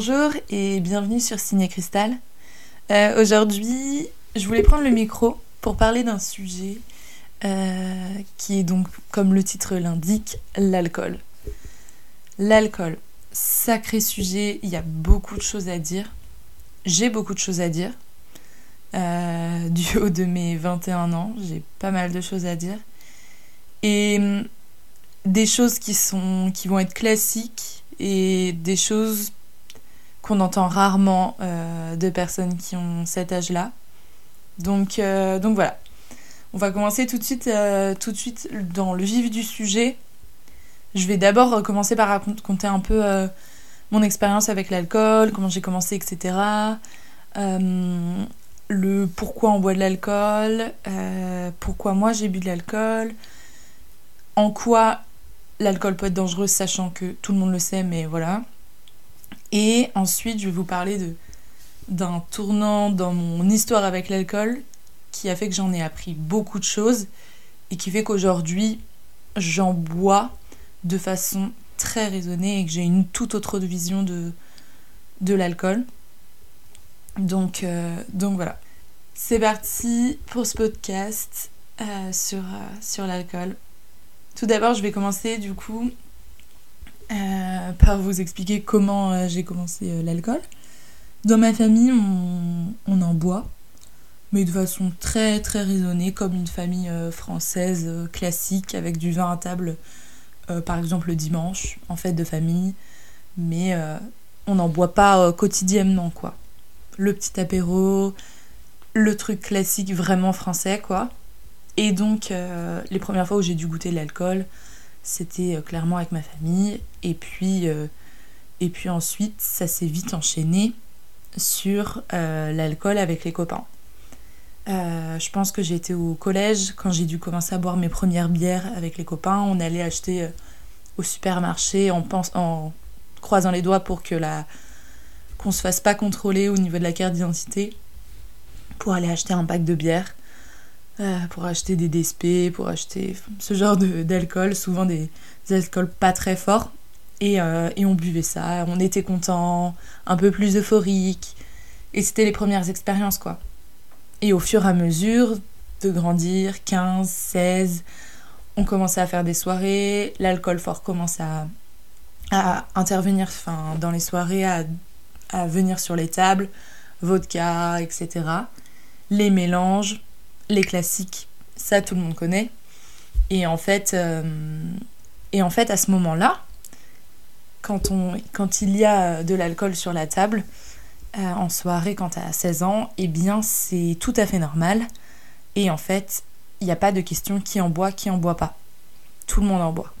Bonjour et bienvenue sur Signé Cristal. Euh, aujourd'hui, je voulais prendre le micro pour parler d'un sujet euh, qui est donc, comme le titre l'indique, l'alcool. L'alcool, sacré sujet, il y a beaucoup de choses à dire. J'ai beaucoup de choses à dire. Euh, du haut de mes 21 ans, j'ai pas mal de choses à dire. Et hum, des choses qui, sont, qui vont être classiques et des choses qu'on entend rarement euh, de personnes qui ont cet âge-là. Donc, euh, donc voilà. On va commencer tout de, suite, euh, tout de suite dans le vif du sujet. Je vais d'abord commencer par raconter un peu mon expérience avec l'alcool, comment j'ai commencé, etc. le pourquoi on boit de l'alcool, pourquoi moi j'ai bu de l'alcool, en quoi l'alcool peut être dangereux, sachant que tout le monde le sait, mais voilà. Et ensuite, je vais vous parler de d'un tournant dans mon histoire avec l'alcool qui a fait que j'en ai appris beaucoup de choses et qui fait qu'aujourd'hui, j'en bois de façon très raisonnée et que j'ai une toute autre vision de, de l'alcool. Donc, euh, donc voilà. C'est parti pour ce podcast euh, sur, euh, sur l'alcool. Tout d'abord, je vais commencer du coup par vous expliquer comment euh, j'ai commencé euh, l'alcool. Dans ma famille, on, en boit, mais de façon très très raisonnée, comme une famille française classique avec du vin à table, par exemple le dimanche, en fête de famille. Mais on n'en boit pas quotidiennement, quoi. Le petit apéro, le truc classique vraiment français, quoi. Et donc, les premières fois où j'ai dû goûter l'alcool, c'était euh, clairement avec ma famille. Et puis, euh, et puis ensuite, ça s'est vite enchaîné sur euh, l'alcool avec les copains. je pense que j'étais au collège quand j'ai dû commencer à boire mes premières bières avec les copains. On allait acheter au supermarché en croisant les doigts pour que la qu'on se fasse pas contrôler au niveau de la carte d'identité pour aller acheter un pack de bière. Euh, pour acheter des DSP, pour acheter ce genre d'alcool, souvent des, alcools pas très forts. Et, euh, et, on buvait ça, on était content, un peu plus euphorique. Et c'était les premières expériences, quoi. Et au fur et à mesure de grandir, 15, 16, on commençait à faire des soirées, l'alcool fort commence à, intervenir enfin, dans les soirées, à, à venir sur les tables, vodka, etc. Les mélanges, les classiques, ça tout le monde connaît. Et en fait, euh, à ce moment-là, quand, il y a de l'alcool sur la table, euh, en soirée quand tu as 16 ans, eh bien c'est tout à fait normal. Et en fait, il n'y a pas de question qui en boit, qui en boit pas. Tout le monde en boit.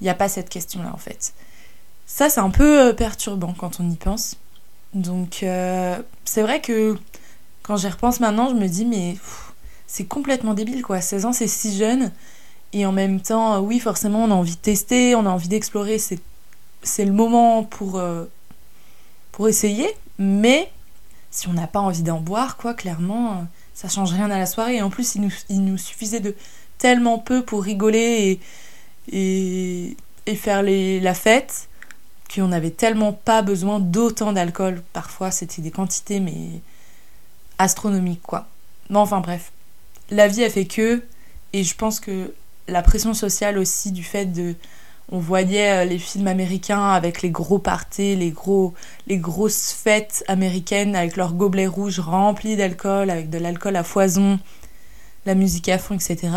Il n'y a pas cette question-là en fait. Ça, c'est un peu euh, perturbant quand on y pense. Donc, c'est vrai que quand j'y repense maintenant, je me dis, mais c'est complètement débile quoi. 16 ans, c'est si jeune. Et en même temps, oui, forcément, on a envie de tester, on a envie d'explorer. C'est, c'est le moment pour, euh, pour essayer. Mais si on n'a pas envie d'en boire, quoi, clairement, ça change rien à la soirée. Et en plus, il nous, il nous suffisait de tellement peu pour rigoler et, et, faire la fête qu'on n'avait tellement pas besoin d'autant d'alcool. Parfois, c'était des quantités, mais astronomiques, quoi. Mais enfin, bref la vie a fait que, et je pense que la pression sociale aussi du fait de on voyait euh, les films américains avec les gros parties, les, gros, les grosses fêtes américaines avec leurs gobelets rouges remplis d'alcool, avec de l'alcool à foison, la musique à fond, etc.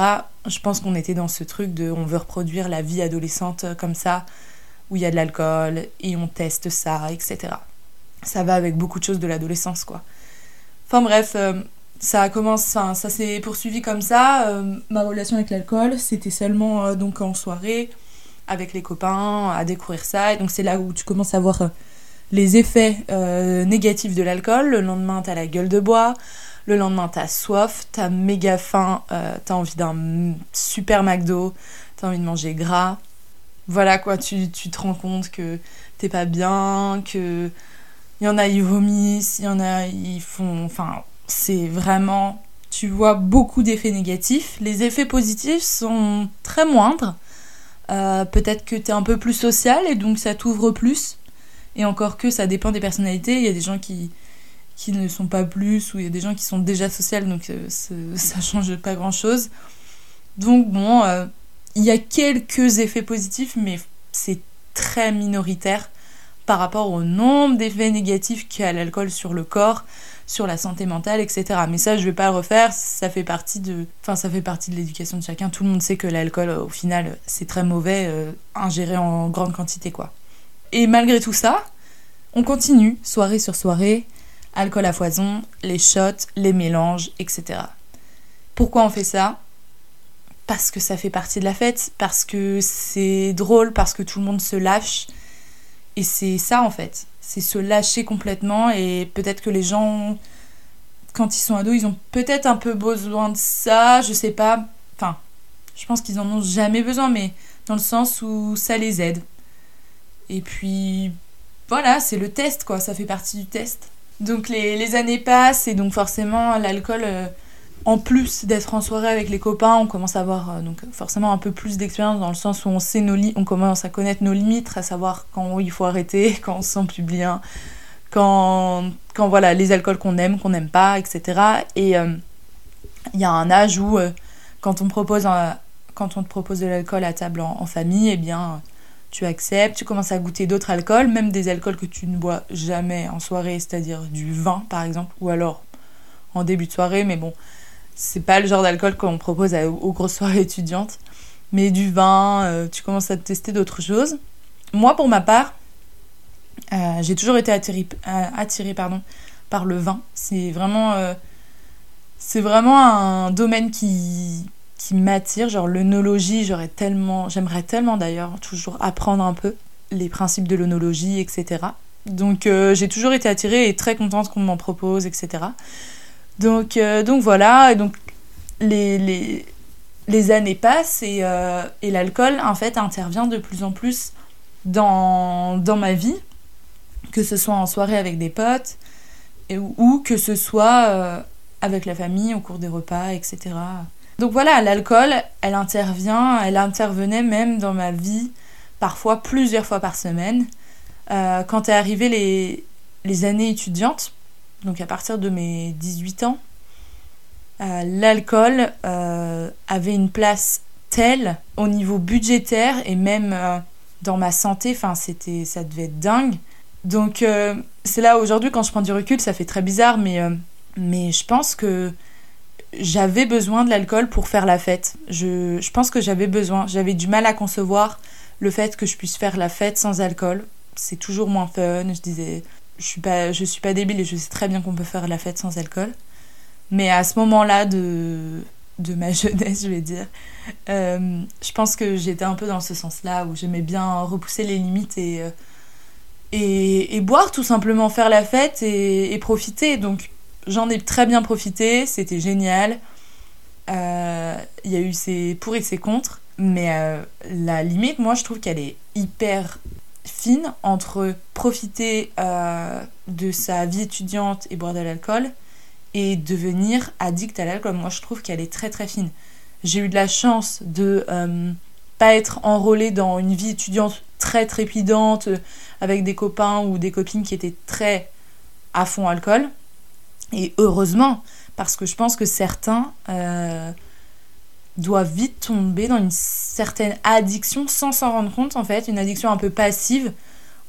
Je pense qu'on était dans ce truc de on veut reproduire la vie adolescente comme ça, où il y a de l'alcool et on teste ça, etc. Ça va avec beaucoup de choses de l'adolescence, quoi. Enfin bref, euh, ça a commencé, ça s'est poursuivi comme ça. Euh, ma relation avec l'alcool, c'était seulement euh, donc en soirée, avec les copains, à découvrir ça. Et donc c'est là où tu commences à voir euh, les effets négatifs de l'alcool. Le lendemain, t'as la gueule de bois. Le lendemain, t'as soif, t'as méga faim, t'as envie d'un super McDo, t'as envie de manger gras. Voilà quoi, tu, tu te rends compte que t'es pas bien, que il y en a ils vomissent, il y en a ils font enfin c'est vraiment, tu vois beaucoup d'effets négatifs. Les effets positifs sont très moindres. Euh, peut-être que tu es un peu plus social et donc ça t'ouvre plus. Et encore que ça dépend des personnalités, il y a des gens qui, qui ne sont pas plus, ou il y a des gens qui sont déjà sociales, donc ça change pas grand chose. Donc bon, euh, il y a quelques effets positifs, mais c'est très minoritaire par rapport au nombre d'effets négatifs qu'a l'alcool sur le corps, sur la santé mentale, etc. Mais ça, je vais pas le refaire, ça fait partie de, enfin, ça fait partie de l'éducation de chacun. Tout le monde sait que l'alcool, au final, c'est très mauvais, euh, ingéré en grande quantité, quoi. Et malgré tout ça, on continue, soirée sur soirée, alcool à foison, les shots, les mélanges, etc. Pourquoi on fait ça? Parce que ça fait partie de la fête, parce que c'est drôle, parce que tout le monde se lâche. Et c'est ça en fait, c'est se lâcher complètement et peut-être que les gens, quand ils sont ados, ils ont peut-être un peu besoin de ça, je sais pas. Enfin, je pense qu'ils en ont jamais besoin, mais dans le sens où ça les aide. Et puis, voilà, c'est le test quoi, ça fait partie du test. Donc les, années passent et donc forcément l'alcool, euh, en plus d'être en soirée avec les copains, on commence à avoir euh, forcément un peu plus d'expérience dans le sens où on sait nos on commence à connaître nos limites, à savoir quand il faut arrêter, quand on se sent plus bien, quand, voilà les alcools qu'on aime, qu'on n'aime pas, etc. Et euh, il y a un âge où quand on propose te propose de l'alcool à table en, en famille, eh bien tu acceptes, tu commences à goûter d'autres alcools, même des alcools que tu ne bois jamais en soirée, c'est-à-dire du vin par exemple, ou alors en début de soirée, mais bon, c'est pas le genre d'alcool qu'on propose aux grosses soirées étudiantes. Mais du vin, euh, tu commences à tester d'autres choses. Moi, pour ma part, euh, j'ai toujours été attirée, euh, par le vin. C'est vraiment, un domaine qui, m'attire, genre l'œnologie, j'aurais tellement, j'aimerais tellement d'ailleurs toujours apprendre un peu les principes de l'œnologie, etc. Donc j'ai toujours été attirée et très contente qu'on m'en propose, etc. Donc, euh, donc voilà, donc les, les, les années passent et, euh, et l'alcool en fait intervient de plus en plus dans, dans ma vie, que ce soit en soirée avec des potes ou que ce soit avec la famille au cours des repas, etc. Donc voilà, l'alcool, elle intervient, elle intervenait même dans ma vie parfois plusieurs fois par semaine. Euh, quand est arrivé les, les années étudiantes, donc à partir de mes 18 ans, euh, l'alcool euh, avait une place telle au niveau budgétaire et même dans ma santé, enfin c'était ça devait être dingue. Donc c'est là aujourd'hui quand je prends du recul, ça fait très bizarre mais mais je pense que j'avais besoin de l'alcool pour faire la fête. Je, je pense que j'avais besoin. J'avais du mal à concevoir le fait que je puisse faire la fête sans alcool. C'est toujours moins fun. Je disais, je suis pas, suis pas débile et je sais très bien qu'on peut faire la fête sans alcool. Mais à ce moment-là de, de ma jeunesse, je vais dire, euh, je pense que j'étais un peu dans ce sens-là où j'aimais bien repousser les limites et, euh, boire tout simplement, faire la fête et, profiter. Donc j'en ai très bien profité, c'était génial. Euh, il y a eu ses pour et ses contre, mais euh, la limite, moi, je trouve qu'elle est hyper fine entre profiter euh, de sa vie étudiante et boire de l'alcool et devenir addict à l'alcool. Moi, je trouve qu'elle est très très fine. J'ai eu de la chance de pas être enrôlée dans une vie étudiante très trépidante avec des copains ou des copines qui étaient très à fond alcool. Et heureusement, parce que je pense que certains euh, doivent vite tomber dans une certaine addiction sans s'en rendre compte, en fait, une addiction un peu passive,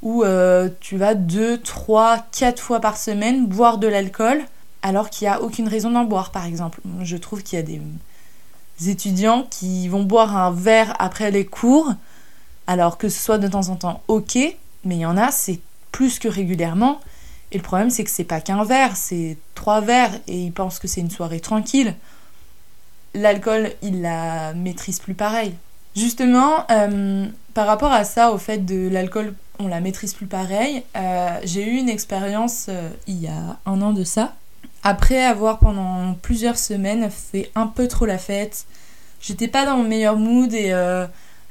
où euh, tu vas deux, trois, quatre fois par semaine boire de l'alcool, alors qu'il n'y a aucune raison d'en boire, par exemple. Je trouve qu'il y a des étudiants qui vont boire un verre après les cours, alors que ce soit de temps en temps ok, mais il y en a, c'est plus que régulièrement. Et le problème, c'est que c'est pas qu'un verre, c'est trois verres et ils pensent que c'est une soirée tranquille. L'alcool, il la maîtrise plus pareil. Justement, euh, par rapport à ça, au fait de l'alcool, on la maîtrise plus pareil, euh, j'ai eu une expérience euh, il y a un an de ça. Après avoir pendant plusieurs semaines fait un peu trop la fête, j'étais pas dans mon meilleur mood et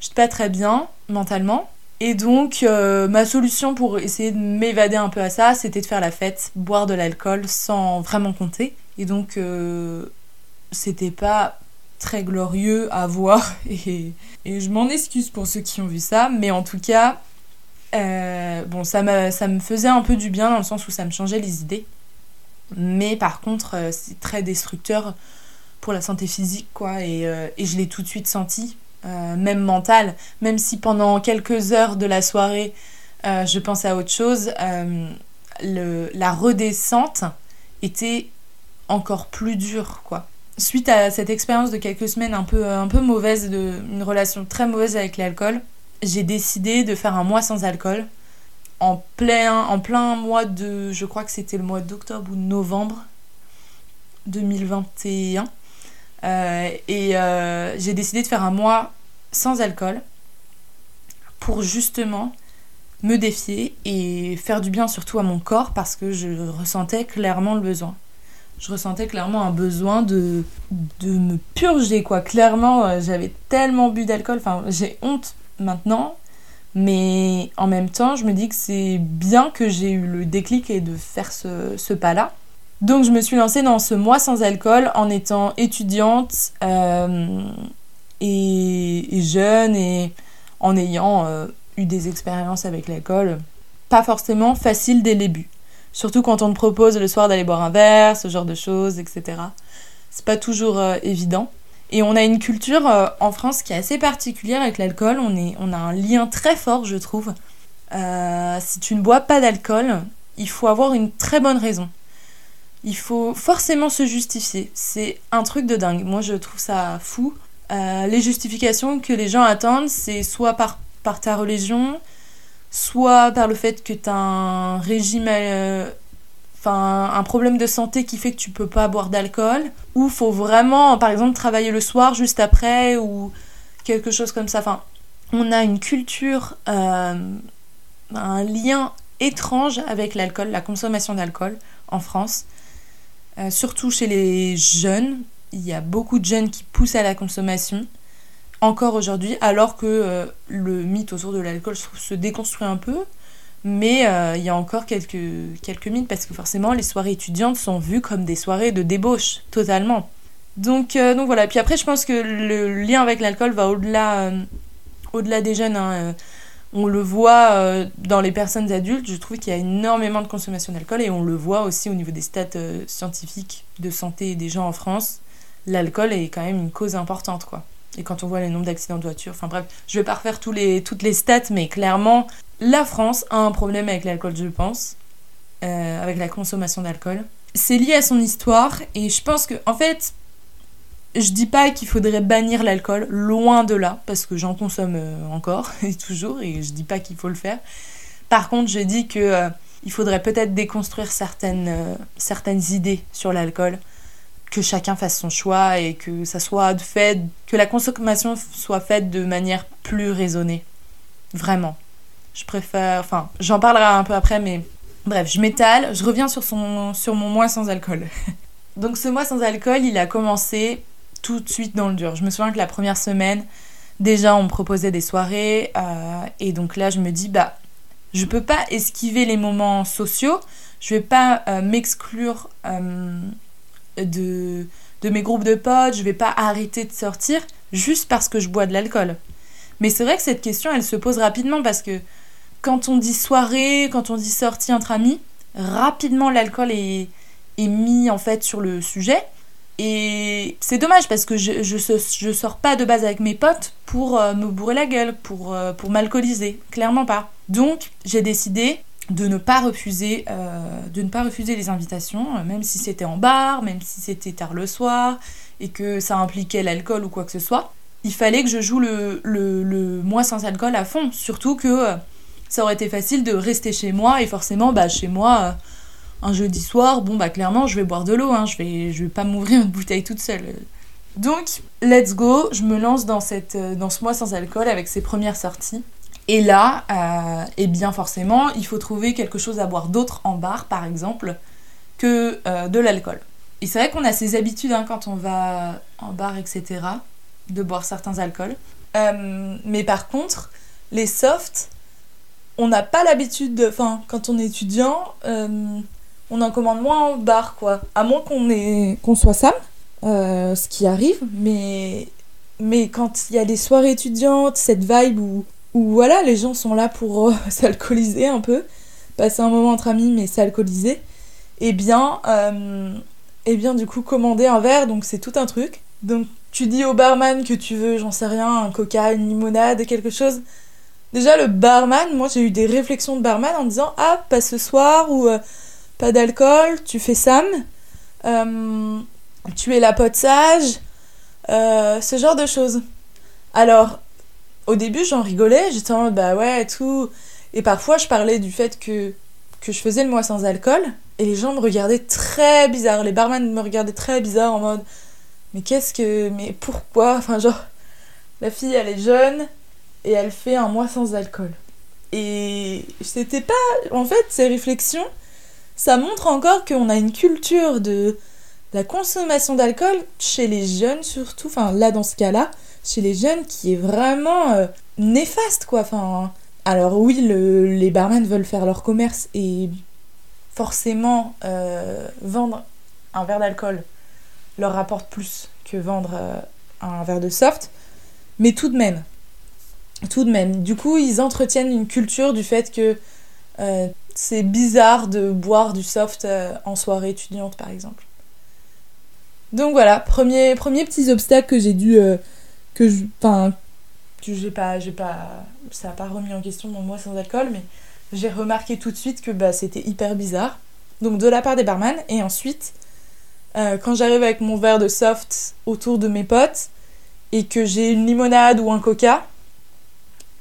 j'étais pas très bien mentalement. Et donc, ma solution pour essayer de m'évader un peu à ça, c'était de faire la fête, boire de l'alcool sans vraiment compter. Et donc, c'était pas très glorieux à voir. Et, je m'en excuse pour ceux qui ont vu ça. Mais en tout cas, bon, ça, ça me faisait un peu du bien dans le sens où ça me changeait les idées. Mais par contre, c'est très destructeur pour la santé physique, quoi. Et, et je l'ai tout de suite senti, même mental. Même si pendant quelques heures de la soirée, je pensais à autre chose, la redescente était encore plus dure, quoi suite à cette expérience de quelques semaines un peu, un peu mauvaise, de, une relation très mauvaise avec l'alcool, j'ai décidé de faire un mois sans alcool. En plein, en plein mois de. Je crois que c'était le mois d'octobre ou novembre 2021. Euh, et euh, j'ai décidé de faire un mois sans alcool pour justement me défier et faire du bien surtout à mon corps parce que je ressentais clairement le besoin je ressentais clairement un besoin de, de me purger, quoi. Clairement, euh, j'avais tellement bu d'alcool, enfin, j'ai honte maintenant, mais en même temps, je me dis que c'est bien que j'ai eu le déclic et de faire ce, ce pas-là. Donc, je me suis lancée dans ce mois sans alcool en étant étudiante euh, et, jeune et en ayant euh, eu des expériences avec l'alcool. Pas forcément facile dès le début. Surtout quand on te propose le soir d'aller boire un verre, ce genre de choses, etc. C'est pas toujours euh, évident. Et on a une culture euh, en France qui est assez particulière avec l'alcool. On, on a un lien très fort, je trouve. Euh, si tu ne bois pas d'alcool, il faut avoir une très bonne raison. Il faut forcément se justifier. C'est un truc de dingue. Moi, je trouve ça fou. les justifications que les gens attendent, c'est soit par, par ta religion, soit par le fait que tu as un régime, euh, un problème de santé qui fait que tu peux pas boire d'alcool, ou faut vraiment, par exemple, travailler le soir juste après, ou quelque chose comme ça. Enfin, on a une culture, euh, un lien étrange avec l'alcool, la consommation d'alcool en France, euh, surtout chez les jeunes. Il y a beaucoup de jeunes qui poussent à la consommation encore aujourd'hui, alors que euh, le mythe autour de l'alcool se déconstruit un peu. Mais euh, il y a encore quelques, quelques mythes parce que forcément les soirées étudiantes sont vues comme des soirées de débauche, totalement. Donc, euh, donc voilà, puis après je pense que le lien avec l'alcool va au-delà au-delà des jeunes. Hein, on le voit dans les personnes adultes, je trouve qu'il y a énormément de consommation d'alcool et on le voit aussi au niveau des stats scientifiques de santé des gens en France. L'alcool est quand même une cause importante. Et quand on voit les nombres d'accidents de voiture, enfin bref, je vais pas refaire toutes les stats, mais clairement, la France a un problème avec l'alcool, je pense, euh, avec la consommation d'alcool. C'est lié à son histoire, et je pense que, en fait, je dis pas qu'il faudrait bannir l'alcool, loin de là, parce que j'en consomme euh, encore et toujours, et je dis pas qu'il faut le faire. Par contre, je dis que euh, il faudrait peut-être déconstruire certaines idées sur l'alcool que chacun fasse son choix et que ça soit fait, que la consommation soit faite de manière plus raisonnée. Vraiment. Je préfère, enfin, j'en parlerai un peu après, mais bref, je m'étale. Je reviens sur, son, sur mon mois sans alcool. Donc ce mois sans alcool, il a commencé tout de suite dans le dur. Je me souviens que la première semaine, déjà, on me proposait des soirées. Euh, et donc là, je me dis, bah, je peux pas esquiver les moments sociaux. Je vais pas euh, m'exclure euh, de, de mes groupes de potes, je vais pas arrêter de sortir juste parce que je bois de l'alcool. Mais c'est vrai que cette question, elle se pose rapidement parce que quand on dit soirée, quand on dit sortie entre amis, rapidement l'alcool est, est mis en fait sur le sujet. Et c'est dommage parce que je, je, je, sors pas de base avec mes potes pour euh, me bourrer la gueule, pour, euh, pour m'alcooliser. Clairement pas. Donc j'ai décidé de ne pas refuser euh, de ne pas refuser les invitations euh, même si c'était en bar même si c'était tard le soir et que ça impliquait l'alcool ou quoi que ce soit il fallait que je joue le, le, le mois sans alcool à fond. Surtout que euh, ça aurait été facile de rester chez moi et forcément bah chez moi un jeudi soir bon bah clairement je vais boire de l'eau hein, je vais je vais pas m'ouvrir une bouteille toute seule. Donc let's go je me lance dans cette dans ce mois sans alcool avec ses premières sorties et là, euh, eh bien forcément, il faut trouver quelque chose à boire d'autre en bar, par exemple, que euh, de l'alcool. Et c'est vrai qu'on a ces habitudes hein, quand on va en bar, etc., de boire certains alcools. Euh, mais par contre, les softs, on n'a pas l'habitude de... Enfin, quand on est étudiant, on en commande moins en bar, quoi. À moins qu'on soit Sam, ce qui arrive, mais... Mais quand il y a des soirées étudiantes, cette vibe où où voilà, les gens sont là pour euh, s'alcooliser un peu, passer un moment entre amis mais s'alcooliser, et eh bien, euh, eh bien du coup commander un verre, donc c'est tout un truc. Donc tu dis au barman que tu veux, j'en sais rien, un coca, une limonade, quelque chose. Déjà le barman, moi j'ai eu des réflexions de barman en disant ah pas ce soir ou euh, pas d'alcool, tu fais Sam, tu es la pote sage, ce genre de choses. Alors au début, j'en rigolais, j'étais en mode bah ouais, tout. Et parfois, je parlais du fait que, que je faisais le mois sans alcool, et les gens me regardaient très bizarre. Les barman me regardaient très bizarre en mode mais qu'est-ce que. Mais pourquoi? Enfin, genre, la fille, elle est jeune, et elle fait un mois sans alcool. Et c'était pas. En fait, ces réflexions, ça montre encore qu'on a une culture de la consommation d'alcool chez les jeunes, surtout. Enfin, là, dans ce cas-là chez les jeunes qui est vraiment euh, néfaste, quoi. Alors oui, les barman veulent faire leur commerce et forcément euh, vendre un verre d'alcool leur rapporte plus que vendre euh, un verre de soft, mais tout de même, tout de même. Du coup, ils entretiennent une culture du fait que c'est bizarre de boire du soft en soirée étudiante, par exemple. Donc voilà, premier, premier petits obstacles que j'ai dû que je. Enfin, j'ai pas, j'ai pas. Ça n'a pas remis en question mon mois sans alcool, mais j'ai remarqué tout de suite que bah, c'était hyper bizarre. Donc de la part des barman, et ensuite, euh, quand j'arrive avec mon verre de soft autour de mes potes, et que j'ai une limonade ou un coca,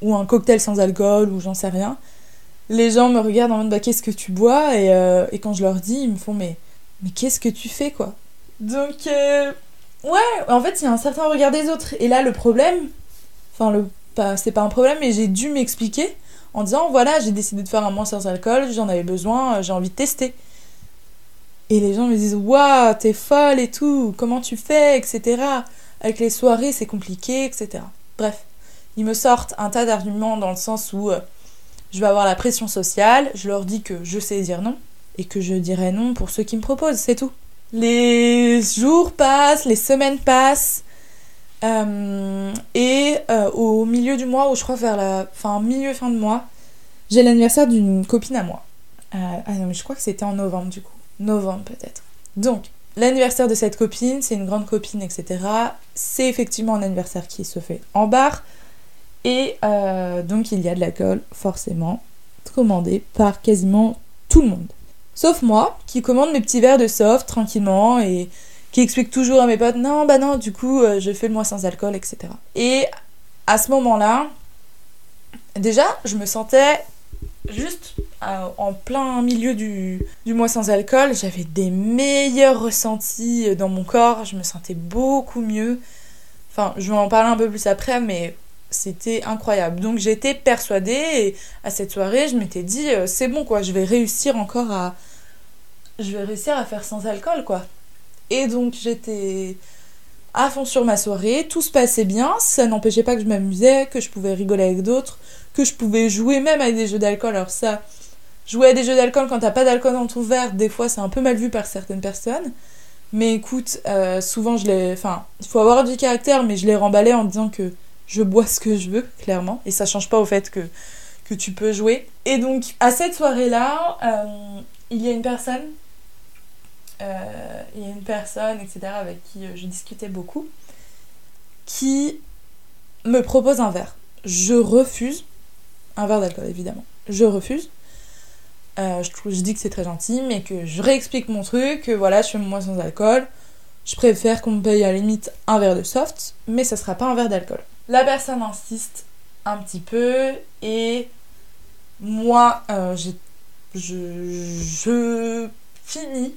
ou un cocktail sans alcool, ou j'en sais rien, les gens me regardent en mode bah, qu'est-ce que tu bois? Et, euh, et, quand je leur dis, ils me font mais, mais qu'est-ce que tu fais quoi? Donc euh, Ouais, en fait, il y a un certain regard des autres. Et là, le problème, enfin, le, c'est pas un problème, mais j'ai dû m'expliquer en disant voilà, j'ai décidé de faire un mois sans alcool, j'en avais besoin, j'ai envie de tester. Et les gens me disent waouh, t'es folle et tout, comment tu fais, etc. Avec les soirées, c'est compliqué, etc. Bref, ils me sortent un tas d'arguments dans le sens où euh, je vais avoir la pression sociale, je leur dis que je sais dire non et que je dirai non pour ceux qui me proposent, c'est tout. Les jours passent, les semaines passent. Euh, et euh, au milieu du mois, ou je crois vers la fin, milieu fin de mois, j'ai l'anniversaire d'une copine à moi. Euh, ah non, mais je crois que c'était en novembre du coup. Novembre peut-être. Donc, l'anniversaire de cette copine, c'est une grande copine, etc. C'est effectivement un anniversaire qui se fait en bar. Et donc, il y a de l'alcool, forcément, commandé par quasiment tout le monde. Sauf moi, qui commande mes petits verres de soft tranquillement et qui explique toujours à mes potes non, bah non, du coup, euh, je fais le mois sans alcool, etc. Et à ce moment-là, déjà, je me sentais juste euh, en plein milieu du, du mois sans alcool. J'avais des meilleurs ressentis euh, dans mon corps, je me sentais beaucoup mieux. Enfin, je vais en parler un peu plus après, mais c'était incroyable. Donc j'étais persuadée et à cette soirée, je m'étais dit euh, c'est bon quoi, je vais réussir encore à je vais réussir à faire sans alcool quoi. Et donc j'étais à fond sur ma soirée, tout se passait bien, ça n'empêchait pas que je m'amusais, que je pouvais rigoler avec d'autres, que je pouvais jouer même avec des jeux d'alcool. Alors ça, jouer à des jeux d'alcool quand t'as pas d'alcool dans ton verre, des fois c'est un peu mal vu par certaines personnes. Mais écoute, euh, souvent je l'ai... Enfin, il faut avoir du caractère, mais je l'ai remballé en disant que je bois ce que je veux, clairement. Et ça change pas au fait que, tu peux jouer. Et donc, à cette soirée-là, euh, il y a une personne, euh, il y a une personne, etc., avec qui euh, je discutais beaucoup, qui me propose un verre. Je refuse. Un verre d'alcool, évidemment. Je refuse. je, dis que c'est très gentil, mais que je réexplique mon truc, que voilà, je fais mois sans alcool. Je préfère qu'on me paye à la limite un verre de soft, mais ça sera pas un verre d'alcool. La personne insiste un petit peu et moi, euh, je, finis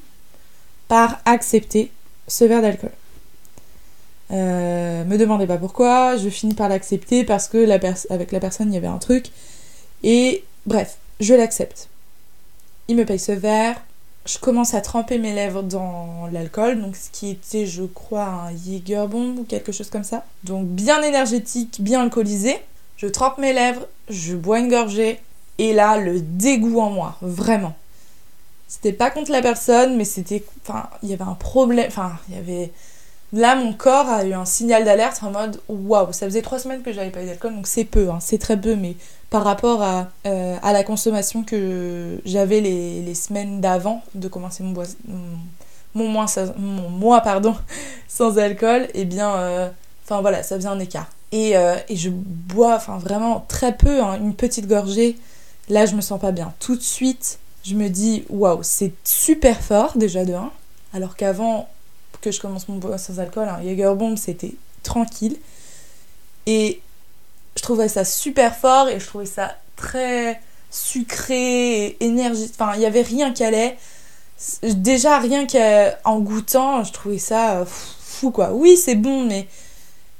par accepter ce verre d'alcool. Euh, me demandez pas pourquoi, je finis par l'accepter parce que avec la personne il y avait un truc. Et bref, je l'accepte. Il me paye ce verre, je commence à tremper mes lèvres dans l'alcool, donc ce qui était, je crois, un Jägerbomb ou quelque chose comme ça. Donc bien énergétique, bien alcoolisé. Je trempe mes lèvres, je bois une gorgée, et là, le dégoût en moi, vraiment. C'était pas contre la personne, mais c'était. Enfin, il y avait un problème. Enfin, il y avait. Là, mon corps a eu un signal d'alerte en mode waouh, ça faisait trois semaines que j'avais pas eu d'alcool, donc c'est peu, hein, c'est très peu, mais par rapport à, euh, à la consommation que j'avais les, les, semaines d'avant de commencer mon, mon mois pardon, sans alcool, et eh bien, euh, enfin voilà, ça faisait un écart. Et, euh, et je bois enfin vraiment très peu, hein, une petite gorgée, là je me sens pas bien. Tout de suite, je me dis waouh, c'est super fort déjà de 1, alors qu'avant que je commence mon bois sans alcool, un Jägerbomb c'était tranquille. Et je trouvais ça super fort et je trouvais ça très sucré énergique. Enfin, il n'y avait rien qui allait. Déjà, rien qu'en goûtant, je trouvais ça fou, quoi. Oui, c'est bon, mais,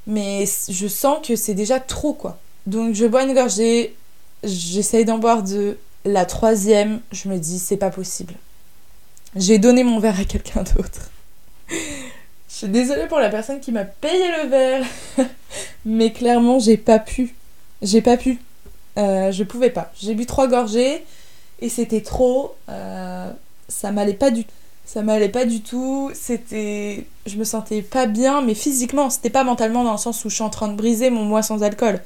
mais je sens que c'est déjà trop, quoi. Donc, je bois une gorgée, j'essaye d'en boire deux. La troisième, je me dis, c'est pas possible. J'ai donné mon verre à quelqu'un d'autre. Je suis désolée pour la personne qui m'a payé le verre. Mais clairement, j'ai pas pu. J'ai pas pu. Euh, je pouvais pas. J'ai bu trois gorgées et c'était trop. Euh, ça m'allait pas du tout. Ça m'allait pas du tout. C'était. Je me sentais pas bien, mais physiquement. C'était pas mentalement dans le sens où je suis en train de briser mon mois sans alcool.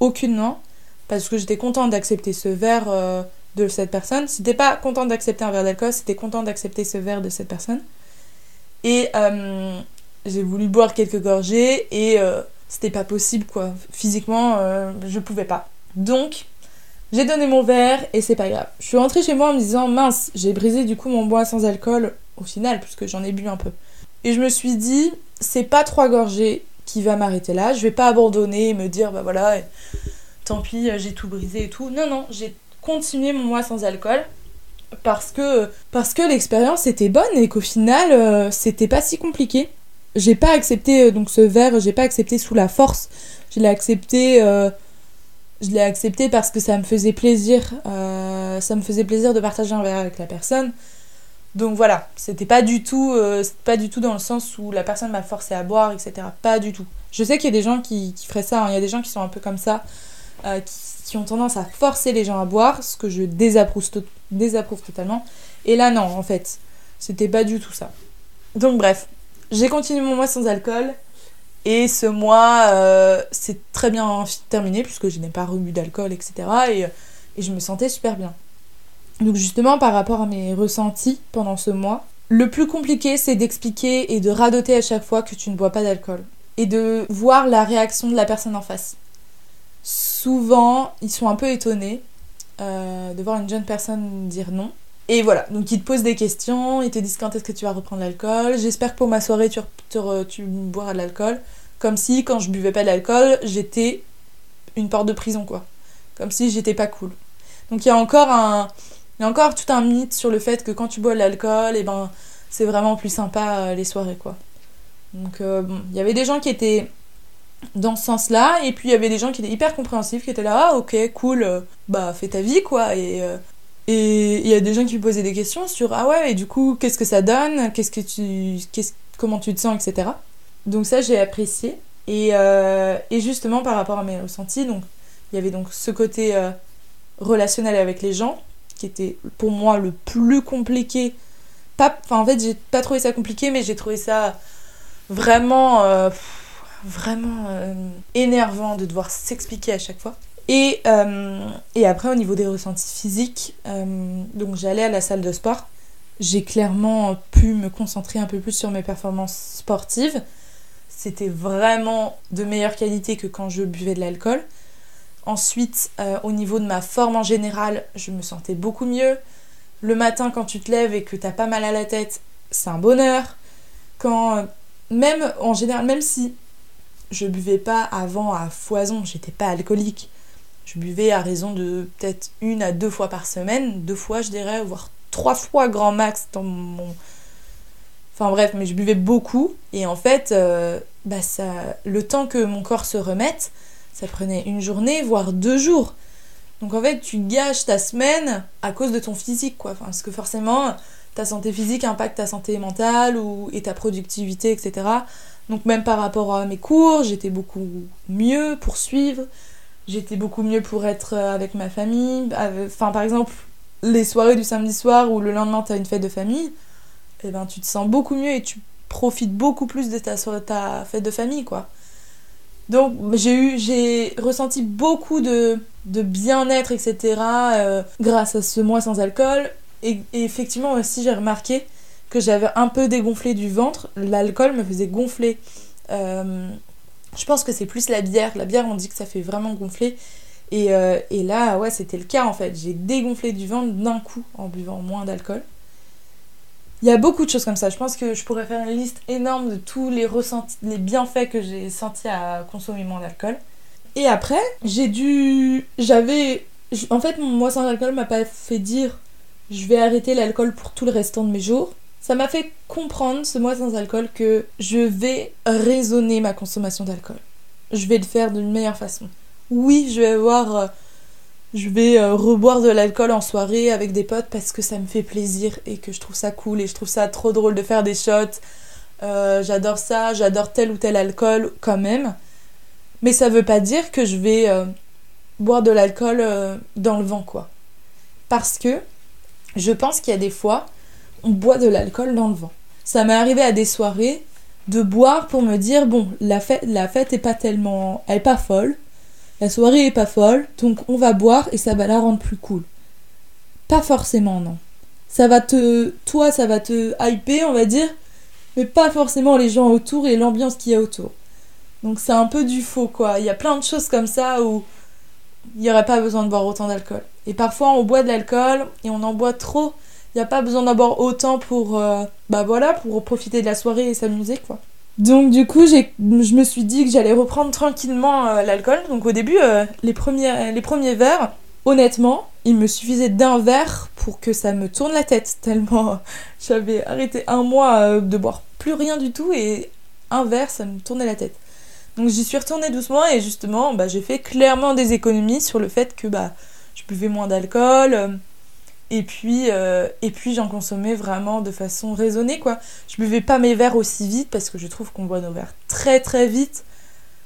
Aucunement. Parce que j'étais contente d'accepter ce verre euh, de cette personne. C'était pas contente d'accepter un verre d'alcool, c'était contente d'accepter ce verre de cette personne. Et euh, j'ai voulu boire quelques gorgées et euh, c'était pas possible quoi. Physiquement, euh, je pouvais pas. Donc, j'ai donné mon verre et c'est pas grave. Je suis rentrée chez moi en me disant mince, j'ai brisé du coup mon bois sans alcool au final puisque j'en ai bu un peu. Et je me suis dit, c'est pas trois gorgées qui va m'arrêter là. Je vais pas abandonner et me dire bah voilà, tant pis, j'ai tout brisé et tout. Non non, j'ai continué mon mois sans alcool parce que, parce que l'expérience était bonne et qu'au final, euh, c'était pas si compliqué. J'ai pas accepté euh, donc ce verre, j'ai pas accepté sous la force. Je l'ai accepté, euh, je l'ai accepté parce que ça me faisait plaisir. ça me faisait plaisir de partager un verre avec la personne. Donc voilà, c'était pas du tout, pas du tout dans le sens où la personne m'a forcé à boire, etc. Pas du tout. Je sais qu'il y a des gens qui, qui feraient ça. Hein. Il y a des gens qui sont un peu comme ça, qui qui ont tendance à forcer les gens à boire, ce que je désapprouve, désapprouve totalement. Et là, non, en fait, c'était pas du tout ça. Donc, bref, j'ai continué mon mois sans alcool. Et ce mois, euh, c'est très bien terminé puisque je n'ai pas rebu d'alcool, etc. Et, et, je me sentais super bien. Donc justement, par rapport à mes ressentis pendant ce mois, le plus compliqué, c'est d'expliquer et de radoter à chaque fois que tu ne bois pas d'alcool. Et de voir la réaction de la personne en face souvent, ils sont un peu étonnés euh, de voir une jeune personne dire non. Et voilà, donc ils te posent des questions, ils te disent quand est-ce que tu vas reprendre l'alcool. J'espère que pour ma soirée, tu, tu boiras de l'alcool. Comme si, quand je buvais pas d'alcool, j'étais une porte de prison, quoi. Comme si j'étais pas cool. Donc il y a encore un... Il y a encore tout un mythe sur le fait que quand tu bois de l'alcool, et eh ben, c'est vraiment plus sympa euh, les soirées, quoi. Donc euh, bon, il y avait des gens qui étaient dans ce sens-là. Et puis il y avait des gens qui étaient hyper compréhensifs, qui étaient là, ah ok, cool, euh, bah fais ta vie quoi. Et euh, et il y a des gens qui me posaient des questions sur ah ouais, et du coup, qu'est-ce que ça donne? Qu'est-ce que tu, qu'est-ce, comment tu te sens, etc. Donc ça j'ai apprécié. Et, euh, et, justement par rapport à mes ressentis, donc il y avait donc ce côté relationnel avec les gens qui était pour moi le plus compliqué. Pas, en fait j'ai pas trouvé ça compliqué, mais j'ai trouvé ça vraiment vraiment euh, énervant de devoir s'expliquer à chaque fois. Et, euh, et, après, au niveau des ressentis physiques, euh, donc j'allais à la salle de sport. J'ai clairement pu me concentrer un peu plus sur mes performances sportives. C'était vraiment de meilleure qualité que quand je buvais de l'alcool. Ensuite, au niveau de ma forme en général, je me sentais beaucoup mieux. Le matin, quand tu te lèves et que t'as pas mal à la tête, c'est un bonheur. Quand, même en général, même si je buvais pas avant à foison, j'étais pas alcoolique. Je buvais à raison de peut-être une à deux fois par semaine, deux fois je dirais, voire trois fois grand max dans mon... Enfin bref, mais je buvais beaucoup et en fait, euh, bah ça, le temps que mon corps se remette, ça prenait une journée, voire deux jours. Donc en fait, tu gâches ta semaine à cause de ton physique, quoi. parce que forcément, ta santé physique impacte ta santé mentale ou, et ta productivité, etc. Donc même par rapport à mes cours, j'étais beaucoup mieux pour suivre, j'étais beaucoup mieux pour être euh, avec ma famille. Enfin par exemple, les soirées du samedi soir ou le lendemain tu as une fête de famille, et eh ben tu te sens beaucoup mieux et tu profites beaucoup plus de ta, ta fête de famille, quoi. Donc j'ai eu, j'ai ressenti beaucoup de, de bien-être, etc. Euh, grâce à ce mois sans alcool. Et, effectivement aussi j'ai remarqué que j'avais un peu dégonflé du ventre. L'alcool me faisait gonfler. Euh, je pense que c'est plus la bière. La bière on dit que ça fait vraiment gonfler. Et, euh, et là ouais c'était le cas en fait. J'ai dégonflé du ventre d'un coup en buvant moins d'alcool. Il y a beaucoup de choses comme ça. Je pense que je pourrais faire une liste énorme de tous les ressentis, les bienfaits que j'ai sentis à consommer moins d'alcool. Et après, j'ai dû. J'avais. En fait, mon mois sans alcool m'a pas fait dire je vais arrêter l'alcool pour tout le restant de mes jours. Ça m'a fait comprendre, ce mois sans alcool, que je vais raisonner ma consommation d'alcool. Je vais le faire d'une meilleure façon. Oui, je vais avoir euh, je vais euh, reboire de l'alcool en soirée avec des potes parce que ça me fait plaisir et que je trouve ça cool et je trouve ça trop drôle de faire des shots. Euh, j'adore ça, j'adore tel ou tel alcool quand même. Mais ça veut pas dire que je vais boire de l'alcool dans le vent quoi. Parce que je pense qu'il y a des fois, on boit de l'alcool dans le vent. Ça m'est arrivé à des soirées de boire pour me dire bon, la fête, la fête est pas tellement. Elle est pas folle la soirée est pas folle, donc on va boire et ça va la rendre plus cool. Pas forcément, non. Ça va te. Toi, ça va te hyper, on va dire, mais pas forcément les gens autour et l'ambiance qu'il y a autour. Donc c'est un peu du faux, quoi. Il y a plein de choses comme ça où il n'y aurait pas besoin de boire autant d'alcool. Et parfois, on boit de l'alcool et on en boit trop. N'y a pas besoin d'en boire autant pour. Euh, bah pour profiter de la soirée et s'amuser, quoi. Donc du coup, je me suis dit que j'allais reprendre tranquillement euh, l'alcool. Donc au début, euh, les, premiers, verres, honnêtement, il me suffisait d'un verre pour que ça me tourne la tête, tellement j'avais arrêté un mois de boire plus rien du tout et un verre, ça me tournait la tête. Donc j'y suis retournée doucement et justement, bah, j'ai fait clairement des économies sur le fait que bah, je buvais moins d'alcool et puis, euh, puis j'en consommais vraiment de façon raisonnée, quoi. Je buvais pas mes verres aussi vite parce que je trouve qu'on boit nos verres très très vite.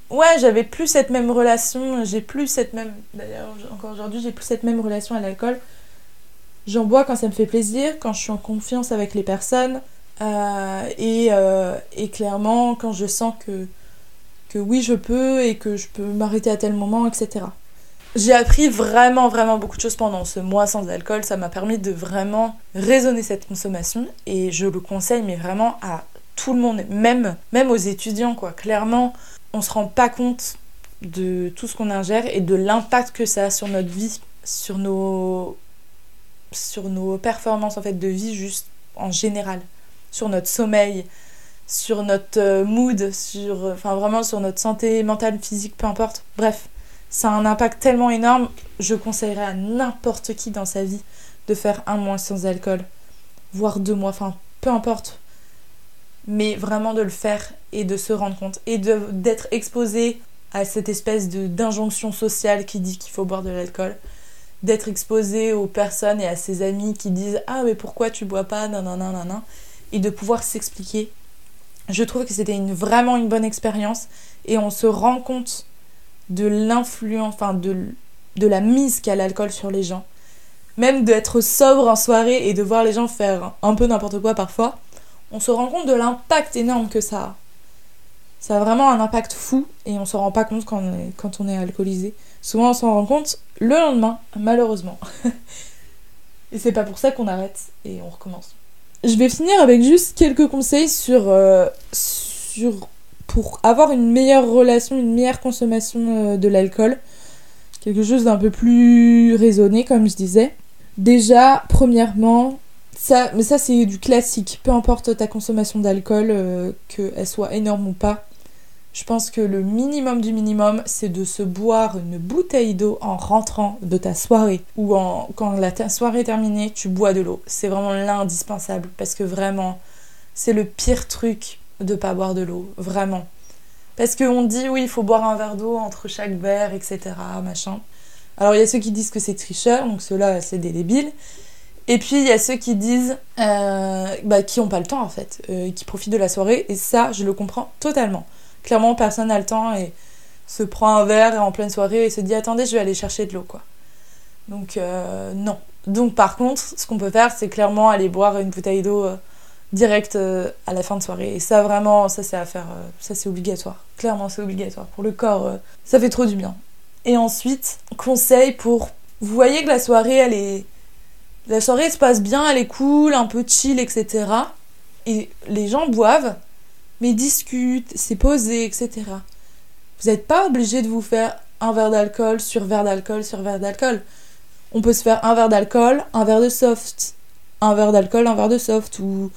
Ouais, j'avais plus cette même relation, j'ai plus cette même. D'ailleurs, encore aujourd'hui, j'ai plus cette même relation à l'alcool. J'en bois quand ça me fait plaisir, quand je suis en confiance avec les personnes. Euh, et, euh, et, clairement, quand je sens que, que oui, je peux et que je peux m'arrêter à tel moment, etc. J'ai appris vraiment, vraiment beaucoup de choses pendant ce mois sans alcool. Ça m'a permis de vraiment raisonner cette consommation et je le conseille, mais vraiment à tout le monde, même, même aux étudiants, quoi. Clairement, on se rend pas compte de tout ce qu'on ingère et de l'impact que ça a sur notre vie, sur nos, sur nos performances en fait de vie juste en général, sur notre sommeil, sur notre euh, mood, sur, enfin vraiment sur notre santé mentale, physique, peu importe. Bref, ça a un impact tellement énorme, je conseillerais à n'importe qui dans sa vie de faire un mois sans alcool, voire deux mois, enfin peu importe. Mais vraiment de le faire et de se rendre compte et d'être exposé à cette espèce d'injonction sociale qui dit qu'il faut boire de l'alcool, d'être exposé aux personnes et à ses amis qui disent ah mais pourquoi tu bois pas? Nanana et de pouvoir s'expliquer. Je trouve que c'était une, vraiment une bonne expérience et on se rend compte de l'influence, enfin de, de la mise qu'a l'alcool sur les gens. Même d'être sobre en soirée et de voir les gens faire un peu n'importe quoi parfois, on se rend compte de l'impact énorme que ça a. Ça a vraiment un impact fou et on se rend pas compte quand on est, quand on est alcoolisé. Souvent on s'en rend compte le lendemain, malheureusement. et c'est pas pour ça qu'on arrête et on recommence. Je vais finir avec juste quelques conseils sur, euh, sur pour avoir une meilleure relation, une meilleure consommation euh, de l'alcool. Quelque chose d'un peu plus raisonné, comme je disais. Déjà, premièrement, ça, mais ça c'est du classique. Peu importe ta consommation d'alcool, euh, qu'elle soit énorme ou pas. Je pense que le minimum du minimum, c'est de se boire une bouteille d'eau en rentrant de ta soirée. Ou en, quand la soirée est terminée, tu bois de l'eau. C'est vraiment l'indispensable. Parce que vraiment, c'est le pire truc de pas boire de l'eau, vraiment. Parce qu'on dit oui, il faut boire un verre d'eau entre chaque verre, etc. Machin. Alors il y a ceux qui disent que c'est tricheur, donc ceux-là c'est des débiles. Et puis il y a ceux qui disent euh, bah, qui n'ont pas le temps en fait, euh, qui profitent de la soirée, et ça je le comprends totalement. Clairement personne n'a le temps et se prend un verre en pleine soirée et se dit attendez je vais aller chercher de l'eau quoi. Donc euh, non. Donc par contre ce qu'on peut faire c'est clairement aller boire une bouteille d'eau direct euh, à la fin de soirée. Et ça, vraiment, ça, c'est à faire. euh, ça, c'est obligatoire. Clairement, c'est obligatoire. Pour le corps, euh, ça fait trop du bien. Et ensuite, conseil pour. Vous voyez que la soirée, elle est. La soirée se passe bien, elle est cool, un peu chill, etc. Et les gens boivent, mais discutent, c'est posé, etc. Vous n'êtes pas obligé de vous faire un verre d'alcool sur verre d'alcool sur verre d'alcool. On peut se faire un verre d'alcool, un verre de soft. Un verre d'alcool, un verre de soft. Ou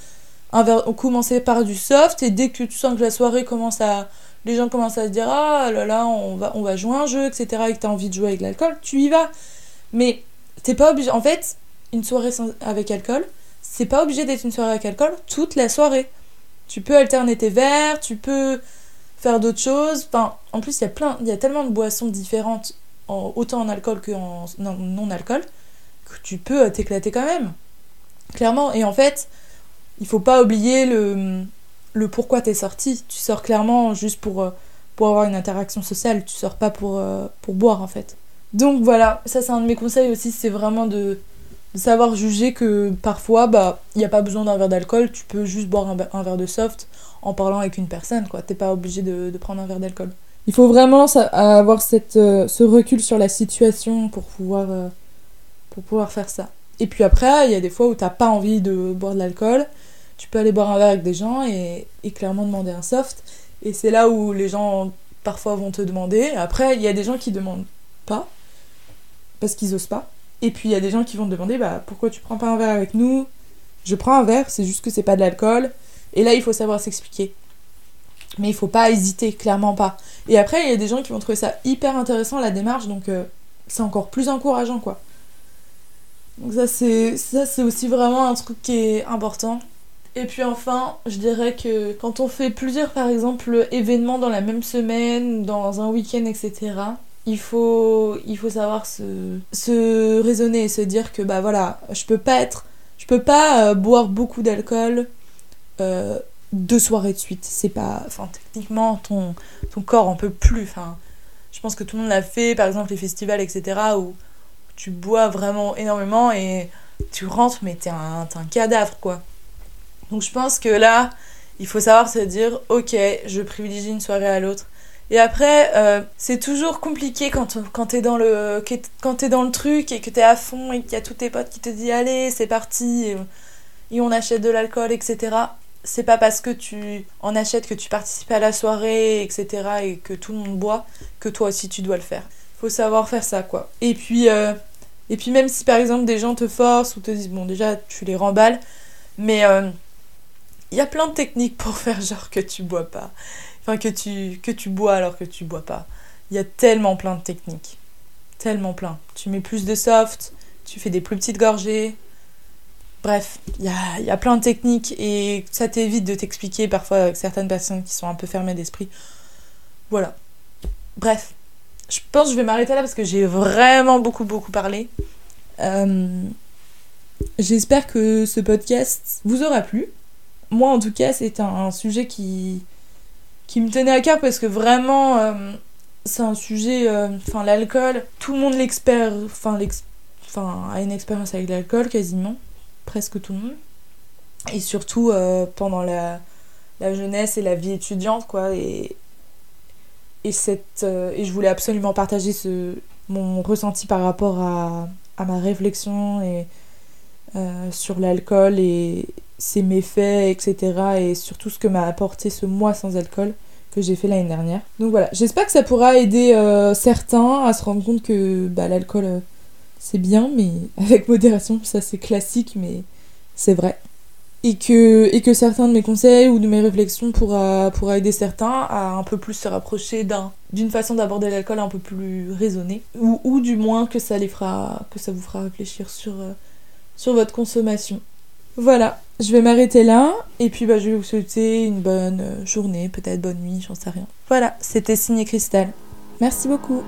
On commençait par du soft et dès que tu sens que la soirée commence à... Les gens commencent à se dire Ah là là, on va, on va jouer un jeu, etc. et que tu as envie de jouer avec l'alcool, tu y vas. Mais t'es pas obligé... En fait, une soirée sans- avec alcool, c'est pas obligé d'être une soirée avec alcool toute la soirée. Tu peux alterner tes verres, tu peux faire d'autres choses. Enfin, en plus, il y a plein, il y a tellement de boissons différentes, en, autant en alcool que en non- non-alcool, que tu peux euh, t'éclater quand même. Clairement. Et en fait, il faut pas oublier le, pourquoi t'es sorti. Tu sors clairement juste pour, euh, avoir une interaction sociale. Tu sors pas pour, euh, pour boire, en fait. Donc voilà, ça c'est un de mes conseils aussi, c'est vraiment de, savoir juger que parfois, bah, il n'y a pas besoin d'un verre d'alcool, tu peux juste boire un, verre de soft en parlant avec une personne, quoi. T'es pas obligé de, prendre un verre d'alcool. Il faut vraiment avoir euh, ce recul sur la situation pour pouvoir, pour pouvoir faire ça. Et puis après, il y a des fois où t'as pas envie de boire de l'alcool, tu peux aller boire un verre avec des gens et, clairement demander un soft. Et c'est là où les gens parfois vont te demander. Après, il y a des gens qui demandent pas, parce qu'ils osent pas. Et puis il y a des gens qui vont te demander bah, pourquoi tu prends pas un verre avec nous? Je prends un verre, c'est juste que c'est pas de l'alcool. Et là, il faut savoir s'expliquer. Mais il faut pas hésiter, clairement pas. Et après, il y a des gens qui vont trouver ça hyper intéressant, la démarche, donc euh, c'est encore plus encourageant, quoi. Donc ça, c'est ça c'est aussi vraiment un truc qui est important. Et puis enfin, je dirais que quand on fait plusieurs, par exemple, événements dans la même semaine, dans un week-end, etc., il faut, il faut savoir se, raisonner et se dire que bah voilà, je peux pas être, je peux pas euh, boire beaucoup d'alcool euh, deux soirées de suite. C'est pas, enfin techniquement ton, ton corps en peut plus. Enfin, je pense que tout le monde l'a fait, par exemple les festivals, etc. où tu bois vraiment énormément et tu rentres mais t'es un, un cadavre quoi. Donc je pense que là, il faut savoir se dire ok, je privilégie une soirée à l'autre. Et après, euh, c'est toujours compliqué quand, quand t'es dans, le, quand dans le truc et que t'es à fond et qu'il y a tous tes potes qui te disent allez, c'est parti, et, on achète de l'alcool, etc. C'est pas parce que tu en achètes que tu participes à la soirée, etc. et que tout le monde boit que toi aussi tu dois le faire. Faut savoir faire ça, quoi. Et puis, euh, et puis même si par exemple des gens te forcent ou te disent bon, déjà tu les remballes, mais euh, il y a plein de techniques pour faire genre que tu bois pas. Enfin, que tu, bois alors que tu bois pas. Il y a tellement plein de techniques. Tellement plein. Tu mets plus de soft, tu fais des plus petites gorgées. Bref, il y a, il y a plein de techniques et ça t'évite de t'expliquer parfois avec certaines personnes qui sont un peu fermées d'esprit. Voilà. Bref, je pense que je vais m'arrêter là parce que j'ai vraiment beaucoup beaucoup parlé. Euh, J'espère que ce podcast vous aura plu. Moi en tout cas c'est un, sujet qui, qui me tenait à cœur parce que vraiment euh, c'est un sujet euh, enfin l'alcool tout le monde l'expert enfin a une expérience avec l'alcool quasiment presque tout le monde. Et surtout euh, pendant la, la jeunesse et la vie étudiante quoi et et cette et je voulais absolument partager ce mon ressenti par rapport à, à ma réflexion et sur l'alcool et ses méfaits, etc. Et surtout ce que m'a apporté ce mois sans alcool que j'ai fait l'année dernière. Donc voilà, j'espère que ça pourra aider euh, certains à se rendre compte que bah, l'alcool euh, c'est bien, mais avec modération, ça c'est classique, mais c'est vrai. Et que, et que certains de mes conseils ou de mes réflexions pourra, pourra aider certains à un peu plus se rapprocher d'un, d'une façon d'aborder l'alcool un peu plus raisonnée. Ou, ou du moins que ça, les fera, que ça vous fera réfléchir sur, euh, sur votre consommation. Voilà, je vais m'arrêter là et puis bah, je vais vous souhaiter une bonne euh, journée, peut-être bonne nuit, j'en sais rien. Voilà, c'était Signé Cristal. Merci beaucoup.